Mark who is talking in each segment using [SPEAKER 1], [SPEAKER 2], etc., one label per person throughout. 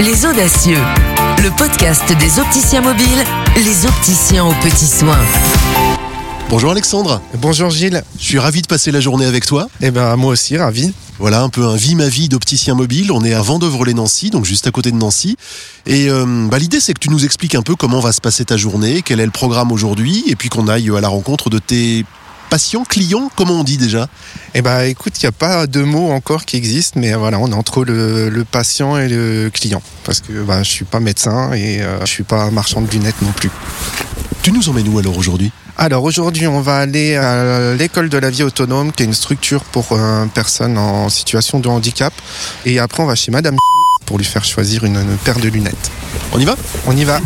[SPEAKER 1] Les Audacieux, le podcast des opticiens mobiles, les opticiens aux petits soins.
[SPEAKER 2] Bonjour Alexandre,
[SPEAKER 3] Bonjour Gilles.
[SPEAKER 2] je suis ravi de passer la journée avec toi.
[SPEAKER 3] Eh ben moi aussi, ravi.
[SPEAKER 2] Voilà un peu un vie ma vie d'opticien mobile. On est à Vendœuvre-les-Nancy, donc juste à côté de Nancy. Et euh, bah, l'idée c'est que tu nous expliques un peu comment va se passer ta journée, quel est le programme aujourd'hui, et puis qu'on aille à la rencontre de tes patients, clients, comment on dit déjà
[SPEAKER 3] Eh ben écoute, il n'y a pas de mots encore qui existent, mais voilà, on est entre le, le patient et le client. Parce que bah, je suis pas médecin et euh, je suis pas marchand de lunettes non plus.
[SPEAKER 2] Tu nous emmènes où alors aujourd'hui?
[SPEAKER 3] Alors aujourd'hui, on va aller à l'école de la vie autonome, qui est une structure pour euh, personnes en situation de handicap. Et après, on va chez Madame pour lui faire choisir une, une paire de lunettes.
[SPEAKER 2] On y va?
[SPEAKER 3] On y va.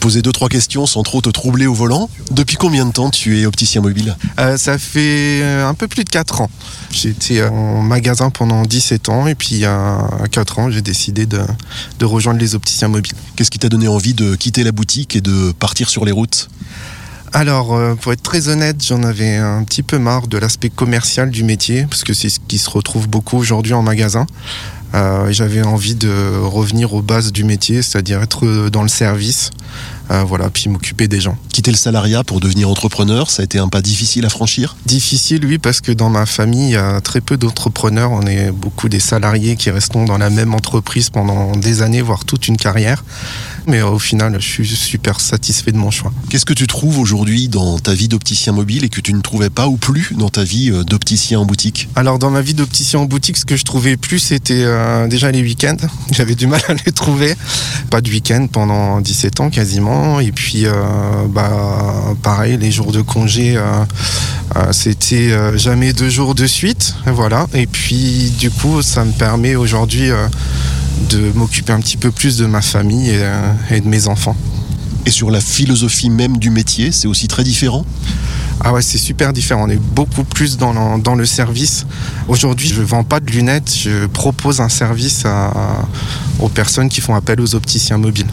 [SPEAKER 2] Poser deux trois questions sans trop te troubler au volant. Depuis combien de temps tu es opticien mobile?
[SPEAKER 3] Euh, ça fait euh, un peu plus de 4 ans. J'ai été en magasin pendant 17 ans et puis à 4 ans, j'ai décidé de, de rejoindre les opticiens mobiles.
[SPEAKER 2] Qu'est-ce qui t'a donné envie de quitter la boutique et de partir sur les routes?
[SPEAKER 3] Alors, euh, pour être très honnête, j'en avais un petit peu marre de l'aspect commercial du métier, parce que c'est ce qui se retrouve beaucoup aujourd'hui en magasin. Euh, J'avais envie de revenir aux bases du métier, c'est-à-dire être dans le service, euh, voilà, puis m'occuper des gens.
[SPEAKER 2] Quitter le salariat pour devenir entrepreneur, ça a été un pas difficile à franchir?
[SPEAKER 3] Difficile, oui, parce que dans ma famille, il y a très peu d'entrepreneurs. On est beaucoup des salariés qui restons dans la même entreprise pendant des années, voire toute une carrière. Mais au final, je suis super satisfait de mon choix.
[SPEAKER 2] Qu'est-ce que tu trouves aujourd'hui dans ta vie d'opticien mobile et que tu ne trouvais pas ou plus dans ta vie euh, d'opticien en boutique?
[SPEAKER 3] Alors, dans ma vie d'opticien en boutique, ce que je trouvais plus, c'était euh, déjà les week-ends. J'avais du mal à les trouver. Pas de week-end pendant 17 ans quasiment. Et puis, euh, bah, pareil, les jours de congé, euh, c'était jamais deux jours de suite. Voilà. Et puis, du coup, ça me permet aujourd'hui de m'occuper un petit peu plus de ma famille et, euh, et de mes enfants.
[SPEAKER 2] Et sur la philosophie même du métier, c'est aussi très différent?
[SPEAKER 3] Ah ouais, c'est super différent. On est beaucoup plus dans le, dans le service. Aujourd'hui, je ne vends pas de lunettes, je propose un service à- aux personnes qui font appel aux opticiens mobiles.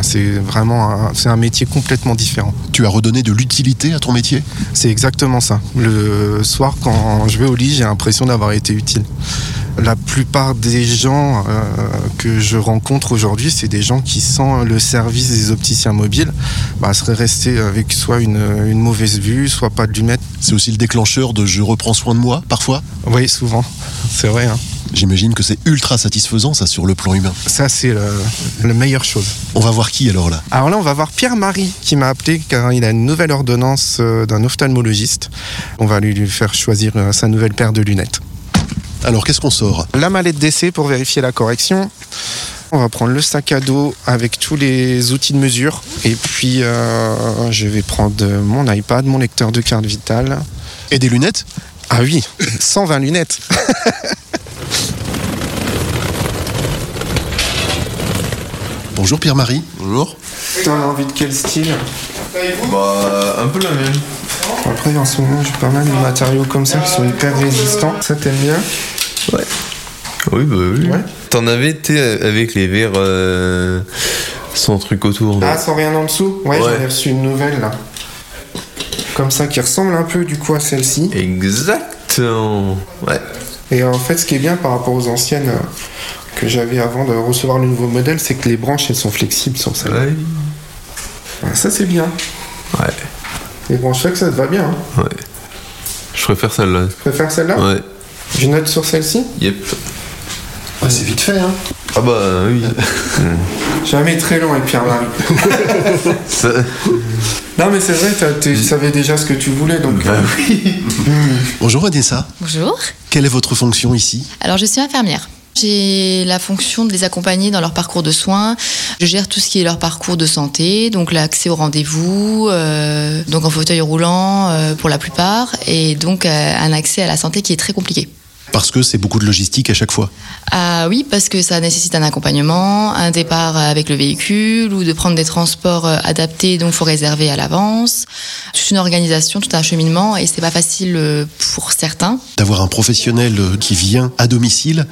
[SPEAKER 3] C'est vraiment un, c'est un métier complètement différent.
[SPEAKER 2] Tu as redonné de l'utilité à ton métier?
[SPEAKER 3] C'est exactement ça. Le soir, quand je vais au lit, j'ai l'impression d'avoir été utile. La plupart des gens euh, que je rencontre aujourd'hui, c'est des gens qui, sans le service des opticiens mobiles, bah, seraient restés avec soit une, une mauvaise vue, soit pas de lunettes.
[SPEAKER 2] C'est aussi le déclencheur de je reprends soin de moi, parfois?
[SPEAKER 3] Oui, souvent. C'est vrai. hein.
[SPEAKER 2] J'imagine que c'est ultra satisfaisant, ça, sur le plan humain.
[SPEAKER 3] Ça, c'est le- la meilleure chose.
[SPEAKER 2] On va voir qui alors là?
[SPEAKER 3] Alors là, on va voir Pierre-Marie qui m'a appelé car il a une nouvelle ordonnance euh, d'un ophtalmologiste. On va lui lui faire choisir euh, sa nouvelle paire de lunettes.
[SPEAKER 2] Alors, qu'est-ce qu'on sort?
[SPEAKER 3] La mallette d'essai pour vérifier la correction. On va prendre le sac à dos avec tous les outils de mesure. Et puis, euh, je vais prendre mon iPad, mon lecteur de carte vitale.
[SPEAKER 2] Et des lunettes?
[SPEAKER 3] Ah oui, 120 lunettes.
[SPEAKER 2] Bonjour Pierre-Marie.
[SPEAKER 4] Bonjour.
[SPEAKER 3] T'as envie de quel style
[SPEAKER 4] Bah, un peu la même.
[SPEAKER 3] Après, en ce moment, j'ai pas mal de matériaux comme ça qui sont hyper résistants. Ça, t'aimes bien
[SPEAKER 4] Oui, bah oui.
[SPEAKER 3] Ouais.
[SPEAKER 4] T'en avais été avec les verres euh, sans truc autour.
[SPEAKER 3] Ah, sans rien en dessous Ouais,
[SPEAKER 4] Ouais.
[SPEAKER 3] j'en ai reçu une nouvelle là. Comme ça, qui ressemble un peu du coup à celle-ci.
[SPEAKER 4] Exactement. Ouais.
[SPEAKER 3] Et en fait, ce qui est bien par rapport aux anciennes que j'avais avant de recevoir le nouveau modèle, c'est que les branches elles sont flexibles sur celle-là.
[SPEAKER 4] Ouais.
[SPEAKER 3] Ouais, Ça, c'est bien.
[SPEAKER 4] Ouais.
[SPEAKER 3] Les branches flex, ça te va bien. Hein?
[SPEAKER 4] Ouais. Je préfère celle-là.
[SPEAKER 3] Tu préfères celle-là?
[SPEAKER 4] Ouais.
[SPEAKER 3] Je note sur celle-ci?
[SPEAKER 4] Yep.
[SPEAKER 2] c'est vite fait, hein
[SPEAKER 4] Ah bah oui.
[SPEAKER 3] Jamais très long avec Pierre-Marie.
[SPEAKER 4] Ça-
[SPEAKER 3] non, mais c'est vrai, tu savais déjà ce que tu voulais donc.
[SPEAKER 4] Bah oui.
[SPEAKER 2] Bonjour Vanessa.
[SPEAKER 5] Bonjour.
[SPEAKER 2] Quelle est votre fonction ici?
[SPEAKER 5] Alors, je suis infirmière. J'ai la fonction de les accompagner dans leur parcours de soins. Je gère tout ce qui est leur parcours de santé, donc l'accès au rendez-vous, euh, donc en fauteuil roulant euh, pour la plupart, et donc euh, un accès à la santé qui est très compliqué.
[SPEAKER 2] Parce que c'est beaucoup de logistique à chaque fois.
[SPEAKER 5] Ah oui, parce que ça nécessite un accompagnement, un départ avec le véhicule ou de prendre des transports euh, adaptés, donc faut réserver à l'avance. Toute une organisation, tout un cheminement, et c'est pas facile euh, pour certains.
[SPEAKER 2] D'avoir un professionnel euh, qui vient à domicile,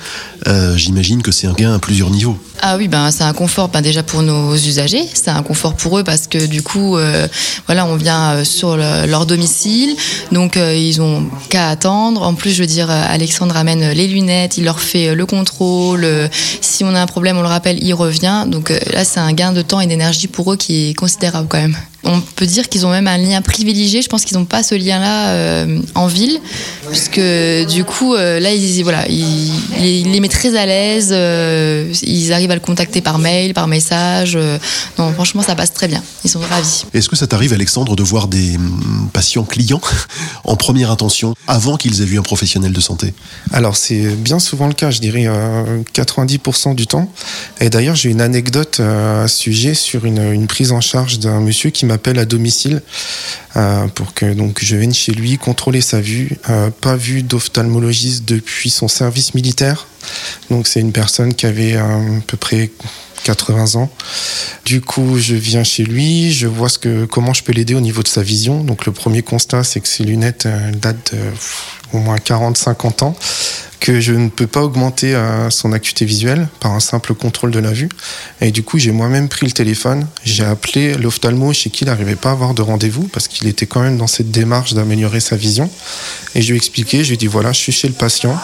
[SPEAKER 2] euh, j'imagine que c'est un gain à plusieurs niveaux.
[SPEAKER 5] Ah oui, ben c'est un confort ben, déjà pour nos usagers, c'est un confort pour eux parce que du coup, euh, voilà, on vient euh, sur le- leur domicile, donc euh, ils ont qu'à attendre. En plus, je veux dire, euh, Alexandre amène les lunettes, il leur fait euh, le contrôle. euh, si on a un problème, on le rappelle, il revient. Donc euh, là, c'est un gain de temps et d'énergie pour eux qui est considérable quand même. On peut dire qu'ils ont même un lien privilégié. Je pense qu'ils n'ont pas ce lien-là euh, en ville, puisque du coup, euh, là, ils, voilà, ils, ils les mettent très à l'aise. euh, ils arrivent à le contacter par mail, par message. euh, non, franchement, ça passe très bien. Ils sont ravis.
[SPEAKER 2] Est-ce que ça t'arrive, Alexandre, de voir des hum, patients clients en première intention avant qu'ils aient vu un professionnel de santé?
[SPEAKER 3] Alors c'est bien souvent le cas, je dirais euh, 90% du temps. Et d'ailleurs j'ai une anecdote à ce sujet sur une, une prise en charge d'un monsieur qui m'appelle à domicile euh, pour que donc je vienne chez lui contrôler sa vue. Euh, pas vu d'ophtalmologiste depuis son service militaire. Donc c'est une personne qui avait euh, à peu près 80 ans. Du coup, je viens chez lui, je vois ce que, comment je peux l'aider au niveau de sa vision. Donc, le premier constat, c'est que ses lunettes datent de au moins 40-50 ans, que je ne peux pas augmenter son acuité visuelle par un simple contrôle de la vue. Et du coup, j'ai moi-même pris le téléphone, j'ai appelé l'ophtalmo chez qui il n'arrivait pas à avoir de rendez-vous parce qu'il était quand même dans cette démarche d'améliorer sa vision. Et je lui ai expliqué, je lui ai dit voilà, je suis chez le patient,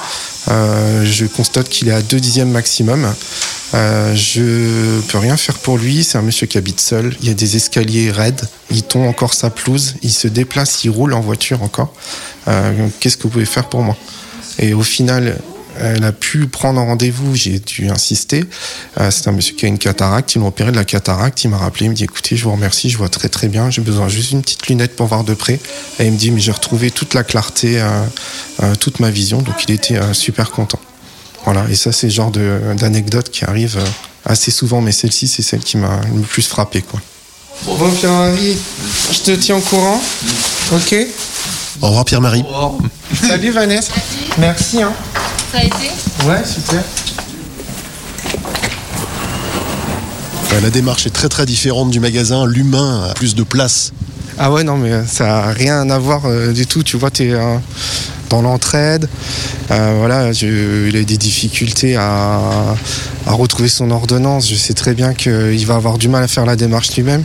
[SPEAKER 3] euh, je constate qu'il est à 2 dixièmes maximum. Euh, je peux rien faire pour lui. C'est un monsieur qui habite seul. Il y a des escaliers raides. Il tombe encore sa pelouse. Il se déplace. Il roule en voiture encore. Euh, Qu'est-ce que vous pouvez faire pour moi? Et au final, elle a pu prendre un rendez-vous. J'ai dû insister. Euh, c'est un monsieur qui a une cataracte. Ils l'ont opéré de la cataracte. Il m'a rappelé. Il me dit écoutez, je vous remercie. Je vois très très bien. J'ai besoin juste d'une petite lunette pour voir de près. Et il me dit mais j'ai retrouvé toute la clarté, euh, euh, toute ma vision. Donc il était euh, super content. Voilà, et ça, c'est le genre de- d'anecdote qui arrive euh, assez souvent, mais celle-ci, c'est celle qui m'a le plus frappé. Quoi. Bon, Pierre-Marie, je te tiens au courant. Ok
[SPEAKER 2] Au revoir Pierre-Marie.
[SPEAKER 3] Salut Vanessa. Merci. Hein.
[SPEAKER 5] Ça a été
[SPEAKER 3] Ouais, super.
[SPEAKER 2] Euh, La démarche est très très différente du magasin. L'humain a plus de place.
[SPEAKER 3] Ah ouais, non, mais euh, ça n'a rien à voir euh, du tout. Tu vois, tu es dans l'entraide. Euh, voilà, il a des difficultés à, retrouver son ordonnance. Je sais très bien qu'il va avoir du mal à faire la démarche lui-même.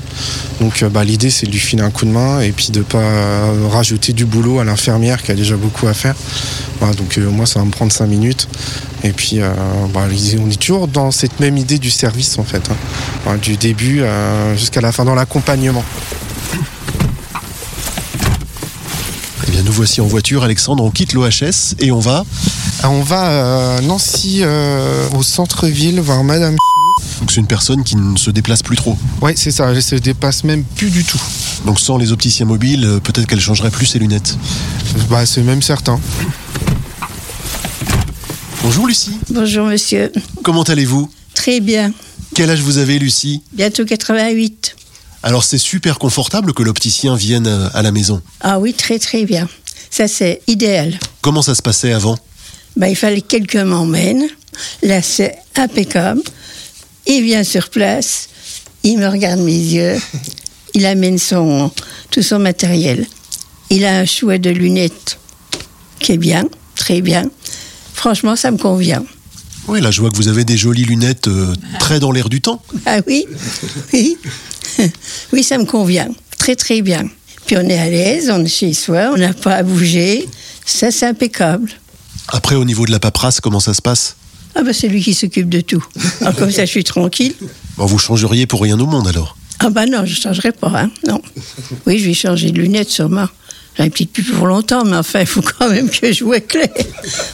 [SPEAKER 3] Donc, euh, bah, l'idée, c'est de lui filer un coup de main et puis de pas euh, rajouter du boulot à l'infirmière qui a déjà beaucoup à faire. Donc, euh, moi, ça va me prendre cinq minutes. Et puis, bah, on est toujours dans cette même idée du service, en fait. hein. Du début jusqu'à la fin, dans l'accompagnement.
[SPEAKER 2] Eh bien, nous voici en voiture, Alexandre. On quitte l'OHS et on va.
[SPEAKER 3] Ah, On va à Nancy, euh, au centre-ville, voir Madame.
[SPEAKER 2] Donc, c'est une personne qui ne se déplace plus trop.
[SPEAKER 3] Ouais, c'est ça, elle se dépasse même plus du tout.
[SPEAKER 2] Donc, sans les opticiens mobiles, euh, peut-être qu'elle changerait plus ses lunettes.
[SPEAKER 3] Bah, c'est même certain.
[SPEAKER 2] Bonjour Lucie.
[SPEAKER 6] Bonjour monsieur.
[SPEAKER 2] Comment allez-vous?
[SPEAKER 6] Très bien.
[SPEAKER 2] Quel âge vous avez, Lucie?
[SPEAKER 6] Bientôt 88.
[SPEAKER 2] Alors, c'est super confortable que l'opticien vienne euh, à la maison.
[SPEAKER 6] Ah oui, très très bien. Ça c'est idéal.
[SPEAKER 2] Comment ça se passait avant?
[SPEAKER 6] Ben, il fallait que quelqu'un m'emmène. Là c'est impeccable. Il vient sur place. Il me regarde mes yeux. Il amène son, tout son matériel. Il a un choix de lunettes qui est bien, très bien. Franchement, ça me convient.
[SPEAKER 2] Oui, là, je vois que vous avez des jolies lunettes euh, très dans l'air du temps.
[SPEAKER 6] Ah oui, oui, oui, ça me convient. Très très bien. Puis on est à l'aise, on est chez soi, on n'a pas à bouger. Ça, c'est impeccable.
[SPEAKER 2] Après, au niveau de la paperasse, comment ça se passe?
[SPEAKER 6] Ah ben c'est lui qui s'occupe de tout. Alors comme ça, je suis tranquille.
[SPEAKER 2] Bon, Vous changeriez pour rien au monde alors?
[SPEAKER 6] Ah ben non, je ne changerai pas, hein, non. Oui, je vais changer de lunettes sûrement. J'en ai peut-être plus pour longtemps, mais enfin, il faut quand même que je vois clair.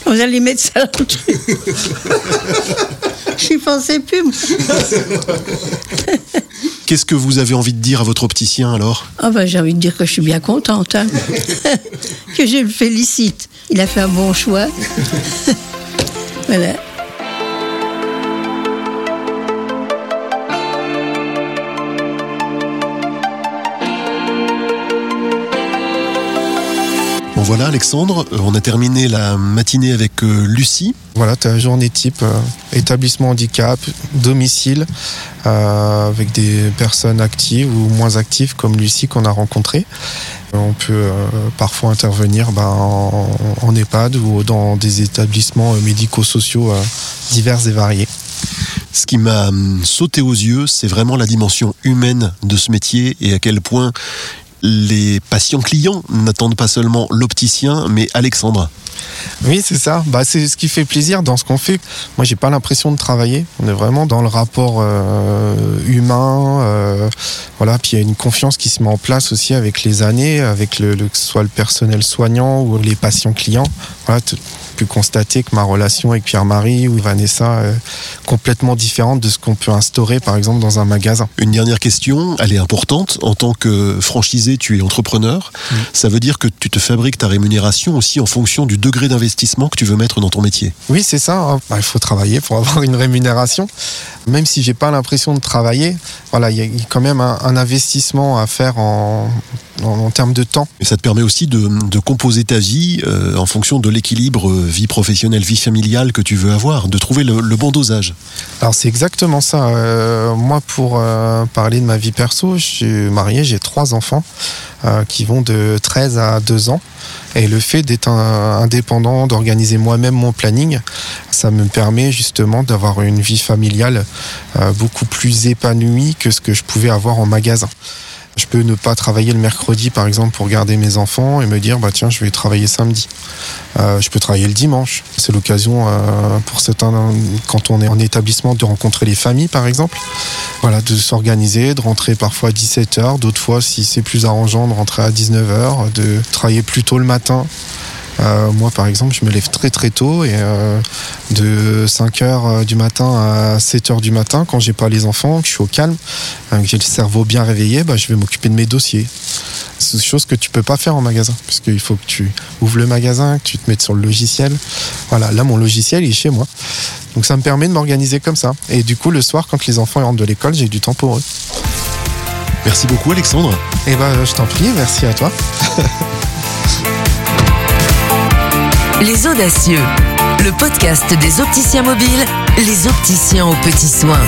[SPEAKER 6] Vous allez mettre ça dans le truc. J'y pensais plus, moi.
[SPEAKER 2] Qu'est-ce que vous avez envie de dire à votre opticien alors?
[SPEAKER 6] Ah ben, j'ai envie de dire que je suis bien contente, hein. que je le félicite. Il a fait un bon choix. voilà.
[SPEAKER 2] Voilà Alexandre, euh, on a terminé la matinée avec euh, Lucie.
[SPEAKER 3] Voilà, tu as la journée type euh, établissement handicap, domicile, euh, avec des personnes actives ou moins actives comme Lucie qu'on a rencontrée. On peut euh, parfois intervenir ben, en, en EHPAD ou dans des établissements médico-sociaux divers et variés.
[SPEAKER 2] Ce qui m'a hum, sauté aux yeux, c'est vraiment la dimension humaine de ce métier et à quel point les patients clients n'attendent pas seulement l'opticien, mais Alexandre.
[SPEAKER 3] Oui, c'est ça. Bah, c'est ce qui fait plaisir dans ce qu'on fait. Moi, j'ai pas l'impression de travailler. On est vraiment dans le rapport euh, humain. euh, voilà. Puis il y a une confiance qui se met en place aussi avec les années, avec le, soit le personnel soignant ou les patients clients. Pu constater que ma relation avec Pierre-Marie ou Vanessa est complètement différente de ce qu'on peut instaurer, par exemple, dans un magasin.
[SPEAKER 2] Une dernière question, elle est importante. En tant que franchisé, tu es entrepreneur. Ça veut dire que tu te fabriques ta rémunération aussi en fonction du degré d'investissement que tu veux mettre dans ton métier.
[SPEAKER 3] Oui, c'est ça. hein. Bah, il faut travailler pour avoir une rémunération. Même si j'ai pas l'impression de travailler, voilà, il y a quand même un, un investissement à faire en, en, en termes de temps.
[SPEAKER 2] Et ça te permet aussi de, de composer ta vie euh, en fonction de l'équilibre euh, vie professionnelle, vie familiale que tu veux avoir, de trouver le, le bon dosage.
[SPEAKER 3] Alors c'est exactement ça. Euh, moi, pour euh, parler de ma vie perso, je suis marié, j'ai trois enfants qui vont de 13 à 2 ans. Et le fait d'être indépendant, d'organiser moi-même mon planning, ça me permet justement d'avoir une vie familiale beaucoup plus épanouie que ce que je pouvais avoir en magasin. Je peux ne pas travailler le mercredi, par exemple, pour garder mes enfants et me dire, bah tiens, je vais travailler samedi. Euh, je peux travailler le dimanche. C'est l'occasion euh, pour certains, quand on est en établissement, de rencontrer les familles, par exemple. Voilà, de s'organiser, de rentrer parfois à 17h, d'autres fois, si c'est plus arrangeant, de rentrer à 19h, de travailler plus tôt le matin. Euh, moi, par exemple, je me lève très très tôt et euh, de 5h du matin à 7h du matin, quand j'ai pas les enfants, que je suis au calme, euh, que j'ai le cerveau bien réveillé, bah, je vais m'occuper de mes dossiers. C'est des choses que tu peux pas faire en magasin, parce qu'il faut que tu ouvres le magasin, que tu te mettes sur le logiciel. Voilà, là, mon logiciel, il est chez moi. Donc ça me permet de m'organiser comme ça. Et du coup, le soir, quand les enfants rentrent de l'école, j'ai du temps pour eux.
[SPEAKER 2] Merci beaucoup Alexandre.
[SPEAKER 3] Et ben, je t'en prie, merci à toi.
[SPEAKER 1] Les Audacieux, le podcast des opticiens mobiles, les opticiens aux petits soins.